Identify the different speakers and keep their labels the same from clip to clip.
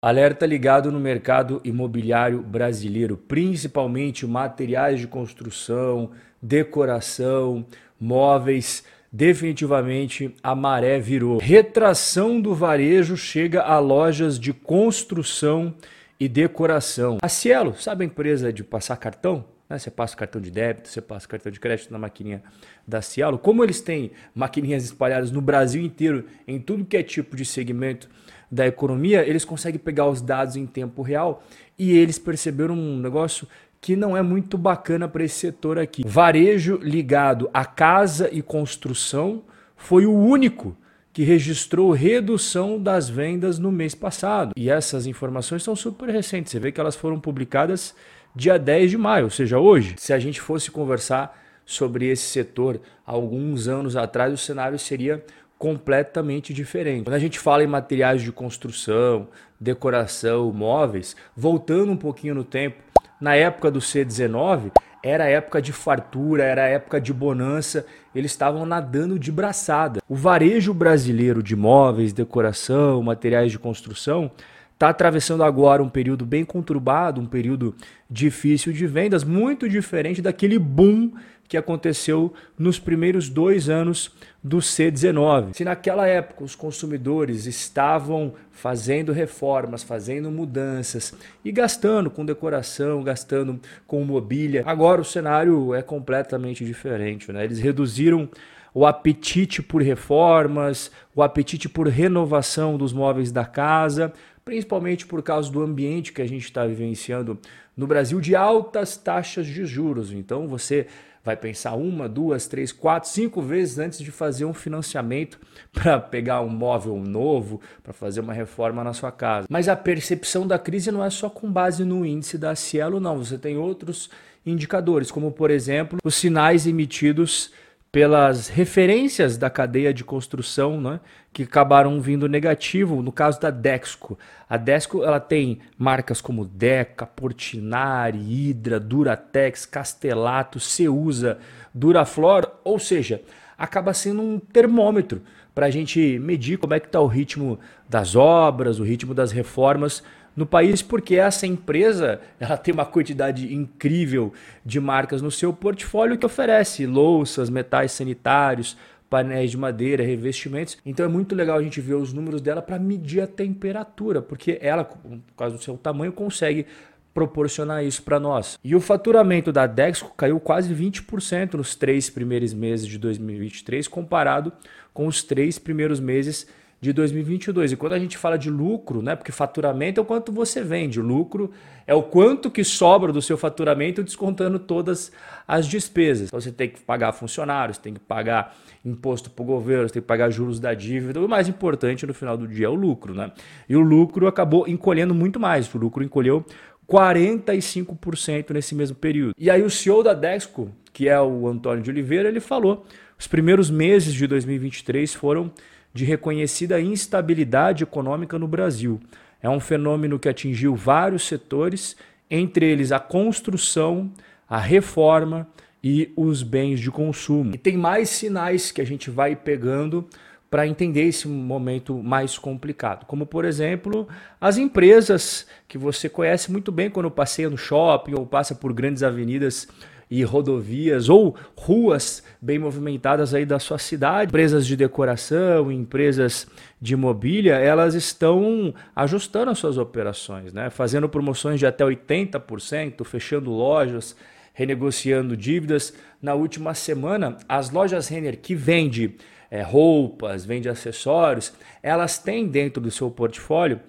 Speaker 1: Alerta ligado no mercado imobiliário brasileiro, principalmente materiais de construção, decoração, móveis. Definitivamente a maré virou. Retração do varejo chega a lojas de construção e decoração. A Cielo, sabe a empresa de passar cartão? Né? Você passa cartão de débito, você passa cartão de crédito na maquininha da Cielo. Como eles têm maquininhas espalhadas no Brasil inteiro, em tudo que é tipo de segmento da economia, eles conseguem pegar os dados em tempo real e eles perceberam um negócio que não é muito bacana para esse setor aqui. Varejo ligado à casa e construção foi o único que registrou redução das vendas no mês passado. E essas informações são super recentes. Você vê que elas foram publicadas dia 10 de maio, ou seja, hoje. Se a gente fosse conversar sobre esse setor alguns anos atrás, o cenário seria completamente diferente. Quando a gente fala em materiais de construção, decoração, móveis, voltando um pouquinho no tempo, na época do C19, era época de fartura, era época de bonança, eles estavam nadando de braçada. O varejo brasileiro de móveis, decoração, materiais de construção está atravessando agora um período bem conturbado, um período difícil de vendas, muito diferente daquele boom que aconteceu nos primeiros dois anos do C19. Se naquela época os consumidores estavam fazendo reformas, fazendo mudanças e gastando com decoração, gastando com mobília, agora o cenário é completamente diferente. Né? Eles reduziram o apetite por reformas, o apetite por renovação dos móveis da casa, principalmente por causa do ambiente que a gente está vivenciando no Brasil de altas taxas de juros. Então você vai pensar uma, duas, três, quatro, cinco vezes antes de fazer um financiamento para pegar um móvel novo, para fazer uma reforma na sua casa. Mas a percepção da crise não é só com base no índice da Cielo, não. Você tem outros indicadores, como por exemplo os sinais emitidos pelas referências da cadeia de construção, né, que acabaram vindo negativo, no caso da Dexco. A Dexco ela tem marcas como Deca, Portinari, Hydra, Duratex, Castelato, Ceusa, Duraflor, ou seja, acaba sendo um termômetro para a gente medir como é que está o ritmo das obras, o ritmo das reformas no país, porque essa empresa ela tem uma quantidade incrível de marcas no seu portfólio que oferece louças, metais sanitários, painéis de madeira, revestimentos. Então é muito legal a gente ver os números dela para medir a temperatura, porque ela, por causa do seu tamanho, consegue proporcionar isso para nós. E o faturamento da Dexco caiu quase 20% nos três primeiros meses de 2023, comparado com os três primeiros meses de 2022. E quando a gente fala de lucro, né, porque faturamento é o quanto você vende, lucro é o quanto que sobra do seu faturamento descontando todas as despesas. Então você tem que pagar funcionários, tem que pagar imposto para o governo, tem que pagar juros da dívida. O mais importante no final do dia é o lucro, né? E o lucro acabou encolhendo muito mais. O lucro encolheu 45% nesse mesmo período. E aí o CEO da Dexco, que é o Antônio de Oliveira, ele falou: os primeiros meses de 2023 foram de reconhecida instabilidade econômica no Brasil. É um fenômeno que atingiu vários setores, entre eles a construção, a reforma e os bens de consumo. E tem mais sinais que a gente vai pegando para entender esse momento mais complicado, como por exemplo as empresas que você conhece muito bem quando passeia no shopping ou passa por grandes avenidas e rodovias ou ruas bem movimentadas aí da sua cidade. Empresas de decoração, empresas de mobília, elas estão ajustando as suas operações, né? fazendo promoções de até 80%, fechando lojas, renegociando dívidas. Na última semana, as lojas Renner que vende é, roupas, vende acessórios, elas têm dentro do seu portfólio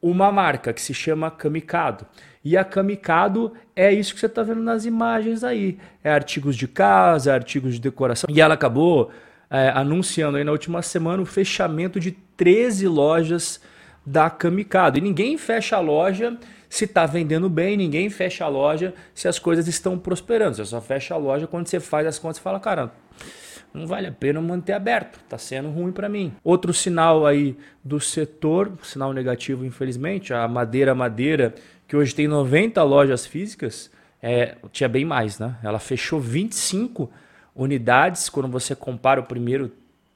Speaker 1: uma marca que se chama Kamikado. E a Kamikado é isso que você está vendo nas imagens aí. É artigos de casa, artigos de decoração. E ela acabou é, anunciando aí na última semana o fechamento de 13 lojas da Kamikado. E ninguém fecha a loja se está vendendo bem, ninguém fecha a loja se as coisas estão prosperando. Você só fecha a loja quando você faz as contas e fala, cara, não vale a pena manter aberto, está sendo ruim para mim. Outro sinal aí do setor, sinal negativo infelizmente, a Madeira Madeira, que hoje tem 90 lojas físicas, é, tinha bem mais, né? Ela fechou 25 unidades quando você compara o primeiro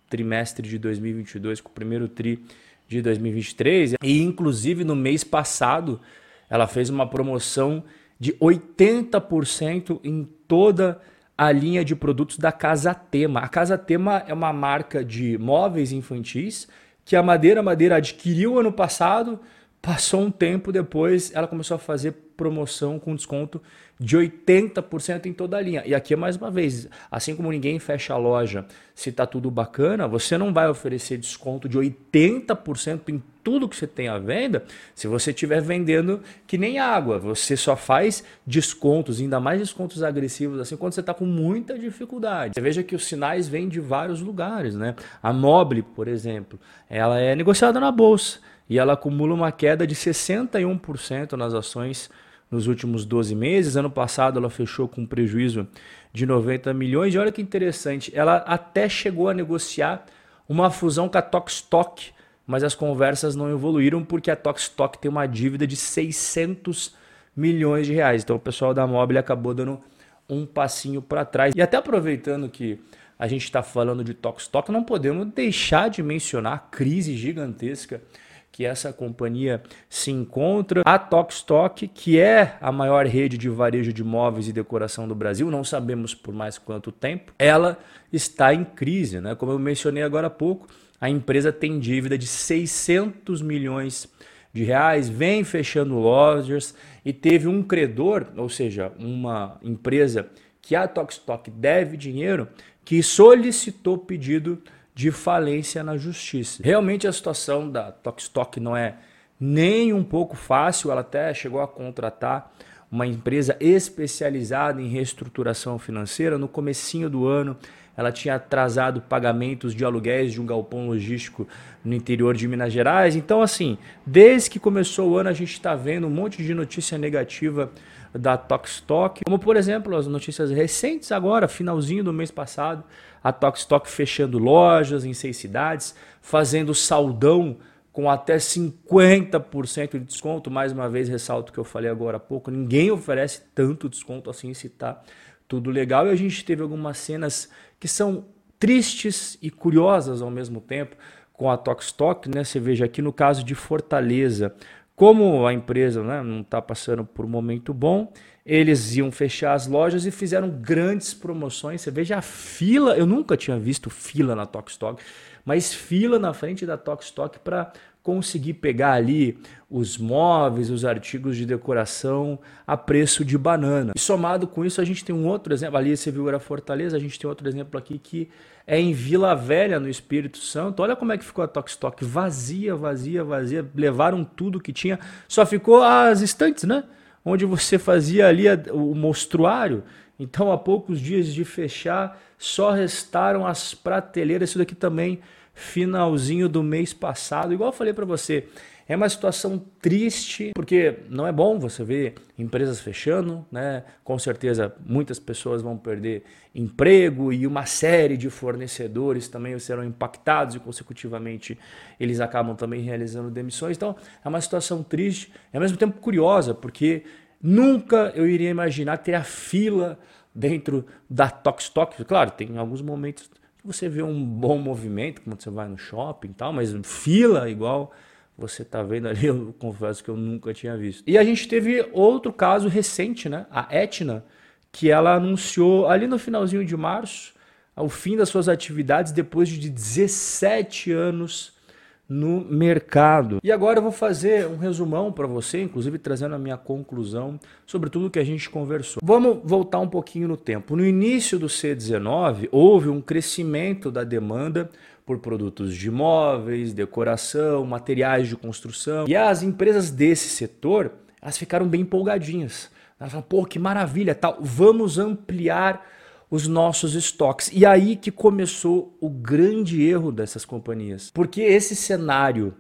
Speaker 1: trimestre de 2022 com o primeiro tri de 2023 e inclusive no mês passado ela fez uma promoção de 80% em toda a linha de produtos da Casa Tema. A Casa Tema é uma marca de móveis infantis que a Madeira Madeira adquiriu ano passado, passou um tempo depois, ela começou a fazer promoção com desconto de 80% em toda a linha. E aqui, mais uma vez, assim como ninguém fecha a loja se está tudo bacana, você não vai oferecer desconto de 80% em tudo que você tem à venda se você estiver vendendo que nem água. Você só faz descontos, ainda mais descontos agressivos, assim, quando você está com muita dificuldade. Você veja que os sinais vêm de vários lugares. Né? A Mobile, por exemplo, ela é negociada na bolsa e ela acumula uma queda de 61% nas ações nos últimos 12 meses. Ano passado ela fechou com prejuízo de 90 milhões. E olha que interessante, ela até chegou a negociar uma fusão com a Tokstok, mas as conversas não evoluíram porque a Tokstok tem uma dívida de 600 milhões de reais. Então o pessoal da Mobile acabou dando um passinho para trás. E até aproveitando que a gente está falando de Tokstok, não podemos deixar de mencionar a crise gigantesca que essa companhia se encontra. A Tokstok, que é a maior rede de varejo de móveis e decoração do Brasil, não sabemos por mais quanto tempo, ela está em crise. Né? Como eu mencionei agora há pouco, a empresa tem dívida de 600 milhões de reais, vem fechando lojas e teve um credor, ou seja, uma empresa que a Tokstok deve dinheiro, que solicitou pedido de falência na justiça. Realmente a situação da Tokstok não é nem um pouco fácil, ela até chegou a contratar uma empresa especializada em reestruturação financeira. No comecinho do ano, ela tinha atrasado pagamentos de aluguéis de um galpão logístico no interior de Minas Gerais. Então, assim, desde que começou o ano, a gente está vendo um monte de notícia negativa da Tokstok, como por exemplo as notícias recentes agora, finalzinho do mês passado, a Tokstok fechando lojas em seis cidades, fazendo saldão com até 50% de desconto. Mais uma vez, ressalto o que eu falei agora há pouco: ninguém oferece tanto desconto assim se está tudo legal. E a gente teve algumas cenas que são tristes e curiosas ao mesmo tempo com a Tokstok, né? Você veja aqui no caso de Fortaleza, como a empresa né, não está passando por um momento bom, eles iam fechar as lojas e fizeram grandes promoções. Você veja a fila, eu nunca tinha visto fila na Tokstok, mas fila na frente da Tokstok para conseguir pegar ali os móveis, os artigos de decoração a preço de banana. E somado com isso, a gente tem um outro exemplo, ali você viu era Fortaleza, a gente tem outro exemplo aqui que é em Vila Velha, no Espírito Santo. Olha como é que ficou a Tokstok, vazia, vazia, vazia. Levaram tudo que tinha, só ficou as estantes, né? Onde você fazia ali o mostruário. Então, há poucos dias de fechar, só restaram as prateleiras. Isso daqui também, finalzinho do mês passado. Igual eu falei para você, é uma situação triste, porque não é bom você ver empresas fechando, né? Com certeza muitas pessoas vão perder emprego e uma série de fornecedores também serão impactados e consecutivamente eles acabam também realizando demissões. Então, é uma situação triste, e ao mesmo tempo curiosa, porque nunca eu iria imaginar ter a fila dentro da Tokstok. Claro, tem alguns momentos que você vê um bom movimento, quando você vai no shopping e tal, mas fila igual você está vendo ali, eu confesso que eu nunca tinha visto. E a gente teve outro caso recente, né? A Etna, que ela anunciou ali no finalzinho de março o fim das suas atividades depois de 17 anos no mercado. E agora eu vou fazer um resumão para você, inclusive trazendo a minha conclusão sobre tudo que a gente conversou. Vamos voltar um pouquinho no tempo. No início do C19, houve um crescimento da demanda por produtos de móveis, decoração, materiais de construção. E as empresas desse setor, elas ficaram bem empolgadinhas. Elas falaram, pô, que maravilha, tal, vamos ampliar os nossos estoques. E aí que começou o grande erro dessas companhias. Porque esse cenário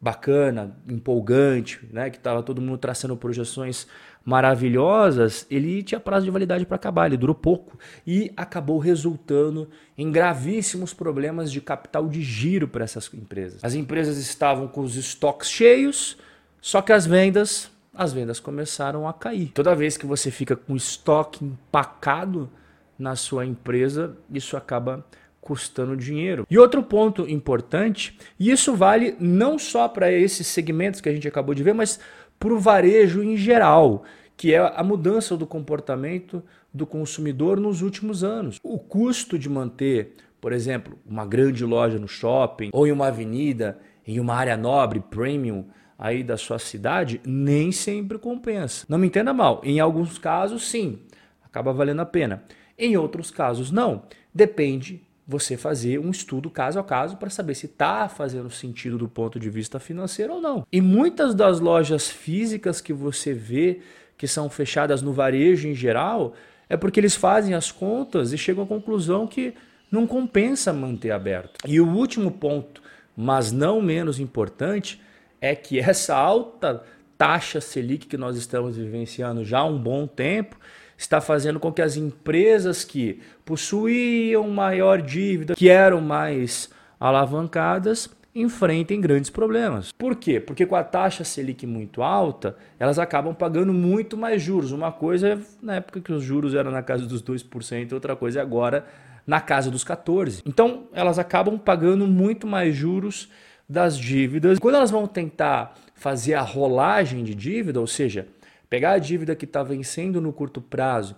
Speaker 1: bacana, empolgante, né, que estava todo mundo traçando projeções maravilhosas, ele tinha prazo de validade para acabar, ele durou pouco e acabou resultando em gravíssimos problemas de capital de giro para essas empresas. As empresas estavam com os estoques cheios, só que as vendas, as vendas começaram a cair. Toda vez que você fica com estoque empacado na sua empresa, isso acaba custando dinheiro. E outro ponto importante, e isso vale não só para esses segmentos que a gente acabou de ver, mas para o varejo em geral, que é a mudança do comportamento do consumidor nos últimos anos. O custo de manter, por exemplo, uma grande loja no shopping ou em uma avenida, em uma área nobre, premium, aí da sua cidade, nem sempre compensa. Não me entenda mal, em alguns casos sim, acaba valendo a pena. Em outros casos não. Depende você fazer um estudo caso a caso para saber se está fazendo sentido do ponto de vista financeiro ou não. E muitas das lojas físicas que você vê que são fechadas no varejo em geral, é porque eles fazem as contas e chegam à conclusão que não compensa manter aberto. E o último ponto, mas não menos importante, é que essa alta taxa Selic que nós estamos vivenciando já há um bom tempo está fazendo com que as empresas que possuíam maior dívida, que eram mais alavancadas, enfrentem grandes problemas. Por quê? Porque com a taxa Selic muito alta, elas acabam pagando muito mais juros. Uma coisa é na época que os juros eram na casa dos 2%, outra coisa é agora na casa dos 14%. Então, elas acabam pagando muito mais juros das dívidas. Quando elas vão tentar fazer a rolagem de dívida, ou seja, pegar a dívida que está vencendo no curto prazo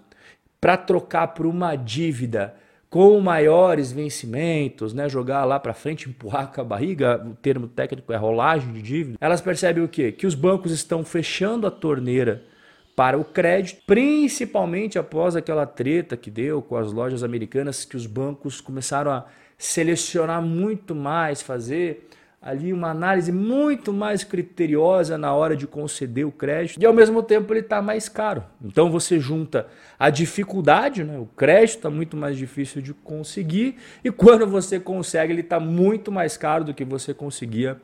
Speaker 1: para trocar por uma dívida com maiores vencimentos, né, jogar lá para frente, empurrar com a barriga, o termo técnico é rolagem de dívida, elas percebem o quê? Que os bancos estão fechando a torneira para o crédito, principalmente após aquela treta que deu com as lojas americanas, que os bancos começaram a selecionar muito mais, fazer ali uma análise muito mais criteriosa na hora de conceder o crédito e ao mesmo tempo ele está mais caro. Então você junta a dificuldade, né? o crédito está muito mais difícil de conseguir e quando você consegue ele está muito mais caro do que você conseguia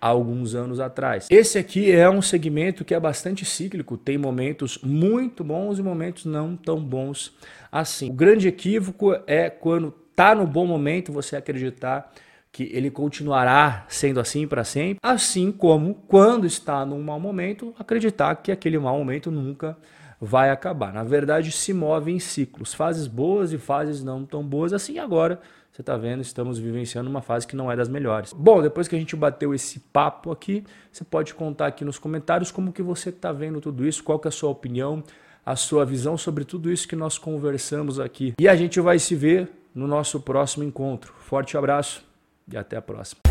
Speaker 1: há alguns anos atrás. Esse aqui é um segmento que é bastante cíclico, tem momentos muito bons e momentos não tão bons assim. O grande equívoco é quando está no bom momento você acreditar que ele continuará sendo assim para sempre, assim como quando está num mau momento, acreditar que aquele mau momento nunca vai acabar. Na verdade, se move em ciclos, fases boas e fases não tão boas. Assim agora, você está vendo, estamos vivenciando uma fase que não é das melhores. Bom, depois que a gente bateu esse papo aqui, você pode contar aqui nos comentários como que você está vendo tudo isso, qual que é a sua opinião, a sua visão sobre tudo isso que nós conversamos aqui. E a gente vai se ver no nosso próximo encontro. Forte abraço e até a próxima.